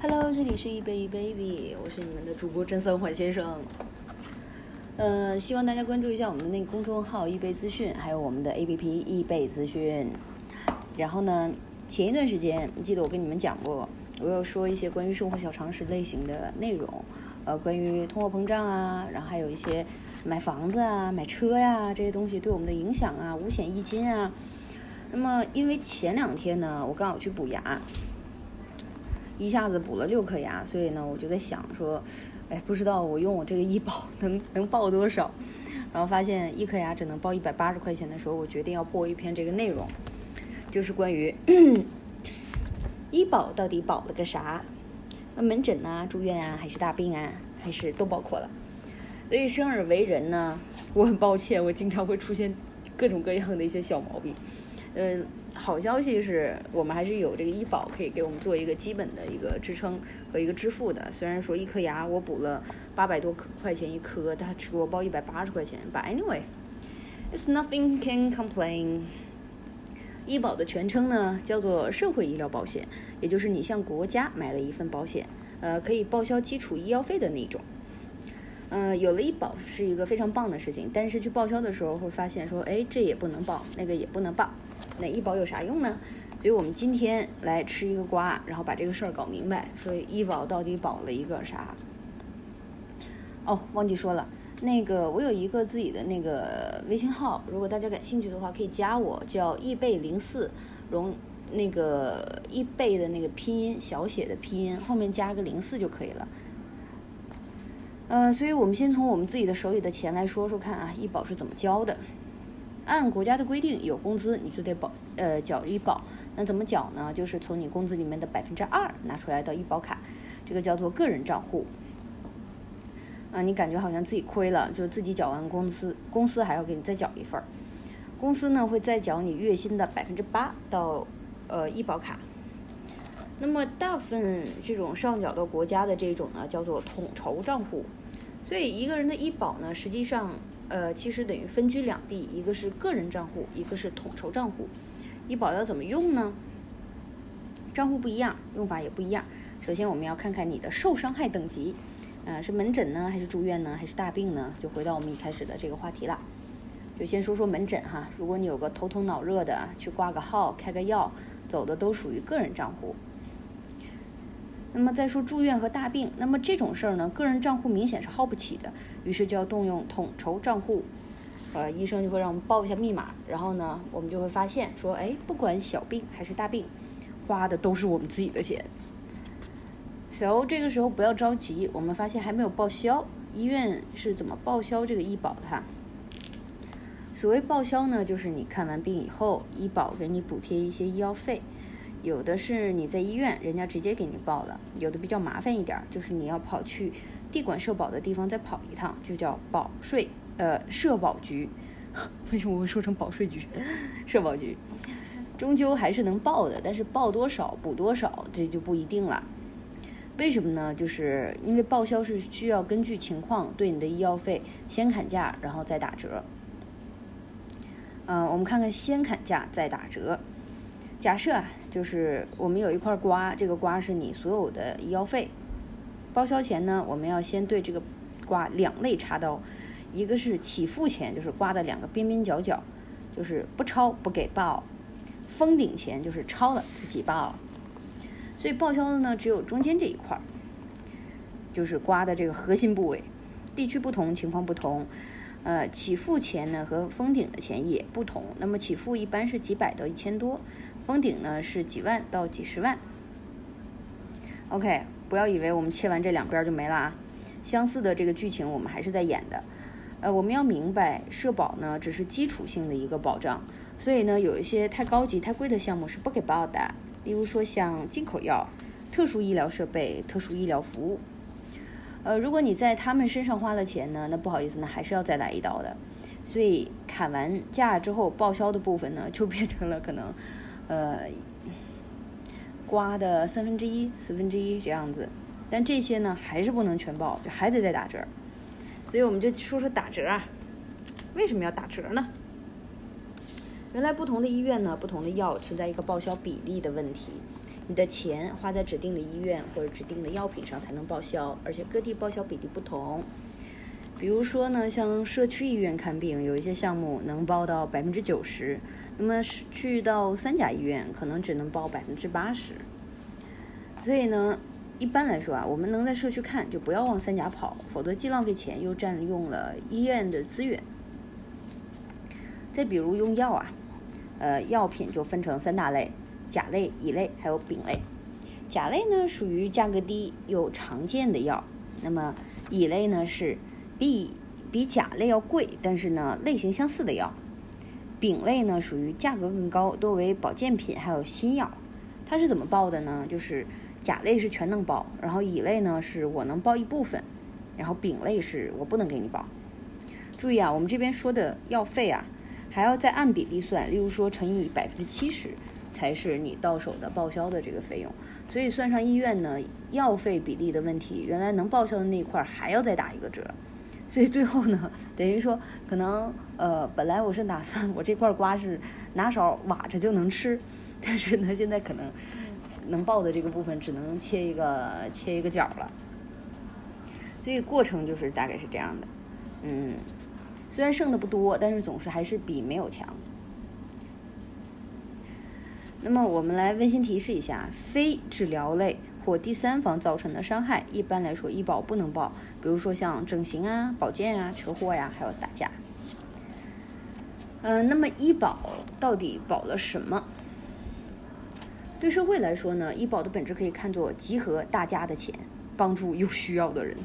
Hello，这里是一杯一 baby，我是你们的主播真三环先生。呃，希望大家关注一下我们的那个公众号易贝资讯，还有我们的 APP 易贝资讯。然后呢，前一段时间记得我跟你们讲过，我要说一些关于生活小常识类型的内容，呃，关于通货膨胀啊，然后还有一些买房子啊、买车呀这些东西对我们的影响啊、五险一金啊。那么因为前两天呢，我刚好去补牙。一下子补了六颗牙，所以呢，我就在想说，哎，不知道我用我这个医保能能报多少？然后发现一颗牙只能报一百八十块钱的时候，我决定要播一篇这个内容，就是关于医保到底保了个啥？那门诊啊、住院啊，还是大病啊，还是都包括了？所以生而为人呢，我很抱歉，我经常会出现各种各样的一些小毛病。呃，好消息是我们还是有这个医保可以给我们做一个基本的一个支撑和一个支付的。虽然说一颗牙我补了八百多块钱一颗，他只给我报一百八十块钱。But anyway，it's nothing can complain。医保的全称呢叫做社会医疗保险，也就是你向国家买了一份保险，呃，可以报销基础医药费的那种。嗯，有了医保是一个非常棒的事情，但是去报销的时候会发现说，哎，这也不能报，那个也不能报。那医保有啥用呢？所以我们今天来吃一个瓜，然后把这个事儿搞明白。所以医保到底保了一个啥？哦，忘记说了，那个我有一个自己的那个微信号，如果大家感兴趣的话，可以加我，叫易贝零四，容那个易贝的那个拼音小写的拼音后面加个零四就可以了。呃，所以我们先从我们自己的手里的钱来说说看啊，医保是怎么交的。按国家的规定，有工资你就得保呃缴医保。那怎么缴呢？就是从你工资里面的百分之二拿出来到医保卡，这个叫做个人账户。啊，你感觉好像自己亏了，就自己缴完工资，公司还要给你再缴一份儿。公司呢会再缴你月薪的百分之八到呃医保卡。那么大部分这种上缴到国家的这种呢叫做统筹账户。所以一个人的医保呢，实际上。呃，其实等于分居两地，一个是个人账户，一个是统筹账户。医保要怎么用呢？账户不一样，用法也不一样。首先，我们要看看你的受伤害等级，啊，是门诊呢，还是住院呢，还是大病呢？就回到我们一开始的这个话题了。就先说说门诊哈，如果你有个头疼脑热的，去挂个号、开个药，走的都属于个人账户。那么再说住院和大病，那么这种事儿呢，个人账户明显是耗不起的，于是就要动用统筹账户，呃，医生就会让我们报一下密码，然后呢，我们就会发现说，哎，不管小病还是大病，花的都是我们自己的钱。So 这个时候不要着急，我们发现还没有报销，医院是怎么报销这个医保的？哈？所谓报销呢，就是你看完病以后，医保给你补贴一些医药费。有的是你在医院，人家直接给你报了；有的比较麻烦一点，就是你要跑去地管社保的地方再跑一趟，就叫保税呃社保局。为什么会说成保税局？社保局终究还是能报的，但是报多少补多少这就不一定了。为什么呢？就是因为报销是需要根据情况对你的医药费先砍价，然后再打折。嗯，我们看看先砍价再打折。假设啊，就是我们有一块瓜，这个瓜是你所有的医药费，报销前呢，我们要先对这个瓜两肋插刀，一个是起付钱，就是瓜的两个边边角角，就是不超不给报；封顶前就是超了自己报。所以报销的呢，只有中间这一块，就是瓜的这个核心部位。地区不同，情况不同，呃，起付前呢和封顶的钱也不同。那么起付一般是几百到一千多。封顶呢是几万到几十万。OK，不要以为我们切完这两边就没了啊，相似的这个剧情我们还是在演的。呃，我们要明白，社保呢只是基础性的一个保障，所以呢有一些太高级、太贵的项目是不给报的。例如说像进口药、特殊医疗设备、特殊医疗服务。呃，如果你在他们身上花了钱呢，那不好意思呢，还是要再来一刀的。所以砍完价之后报销的部分呢，就变成了可能。呃，瓜的三分之一、四分之一这样子，但这些呢还是不能全报，就还得再打折。所以我们就说说打折啊，为什么要打折呢？原来不同的医院呢，不同的药存在一个报销比例的问题。你的钱花在指定的医院或者指定的药品上才能报销，而且各地报销比例不同。比如说呢，像社区医院看病，有一些项目能报到百分之九十，那么是去到三甲医院可能只能报百分之八十。所以呢，一般来说啊，我们能在社区看，就不要往三甲跑，否则既浪费钱又占用了医院的资源。再比如用药啊，呃，药品就分成三大类。甲类、乙类还有丙类。甲类呢属于价格低又常见的药，那么乙类呢是比比甲类要贵，但是呢类型相似的药。丙类呢属于价格更高，多为保健品还有新药。它是怎么报的呢？就是甲类是全能报，然后乙类呢是我能报一部分，然后丙类是我不能给你报。注意啊，我们这边说的药费啊还要再按比例算，例如说乘以百分之七十。才是你到手的报销的这个费用，所以算上医院呢药费比例的问题，原来能报销的那一块还要再打一个折，所以最后呢，等于说可能呃本来我是打算我这块瓜是拿勺挖着就能吃，但是呢现在可能能爆的这个部分只能切一个切一个角了，所以过程就是大概是这样的，嗯，虽然剩的不多，但是总是还是比没有强。那么我们来温馨提示一下，非治疗类或第三方造成的伤害，一般来说医保不能报。比如说像整形啊、保健啊、车祸呀，还有打架。嗯，那么医保到底保了什么？对社会来说呢，医保的本质可以看作集合大家的钱，帮助有需要的人。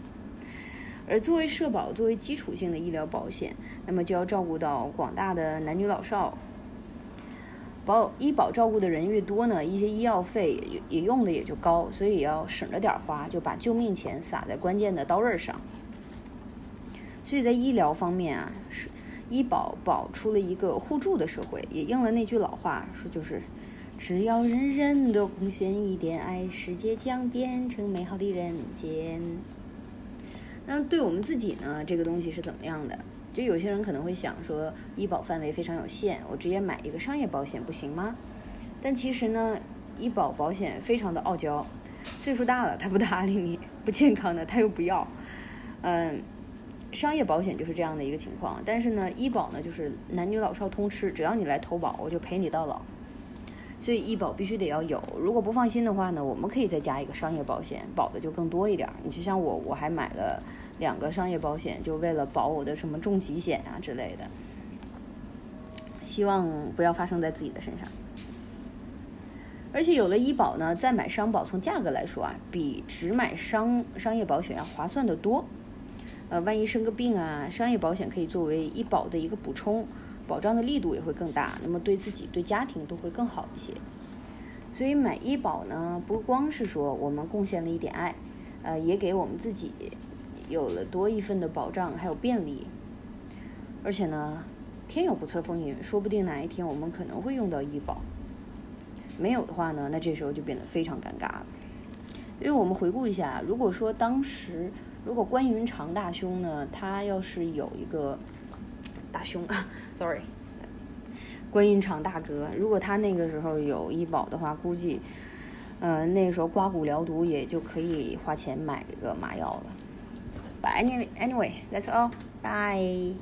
而作为社保，作为基础性的医疗保险，那么就要照顾到广大的男女老少。保医保照顾的人越多呢，一些医药费也也用的也就高，所以要省着点花，就把救命钱撒在关键的刀刃上。所以在医疗方面啊，是医保保出了一个互助的社会，也应了那句老话，说就是只要人人都贡献一点爱，世界将变成美好的人间。那对我们自己呢，这个东西是怎么样的？就有些人可能会想说，医保范围非常有限，我直接买一个商业保险不行吗？但其实呢，医保保险非常的傲娇，岁数大了他不搭理你，不健康的他又不要。嗯，商业保险就是这样的一个情况，但是呢，医保呢就是男女老少通吃，只要你来投保，我就陪你到老。所以医保必须得要有，如果不放心的话呢，我们可以再加一个商业保险，保的就更多一点。你就像我，我还买了两个商业保险，就为了保我的什么重疾险啊之类的，希望不要发生在自己的身上。而且有了医保呢，再买商保，从价格来说啊，比只买商商业保险要划算的多。呃，万一生个病啊，商业保险可以作为医保的一个补充。保障的力度也会更大，那么对自己、对家庭都会更好一些。所以买医保呢，不光是说我们贡献了一点爱，呃，也给我们自己有了多一份的保障，还有便利。而且呢，天有不测风云，说不定哪一天我们可能会用到医保。没有的话呢，那这时候就变得非常尴尬了。因为我们回顾一下，如果说当时如果关云长大兄呢，他要是有一个。凶啊，sorry，观音厂大哥，如果他那个时候有医保的话，估计，呃，那个时候刮骨疗毒也就可以花钱买个麻药了。But anyway, anyway, that's all. Bye.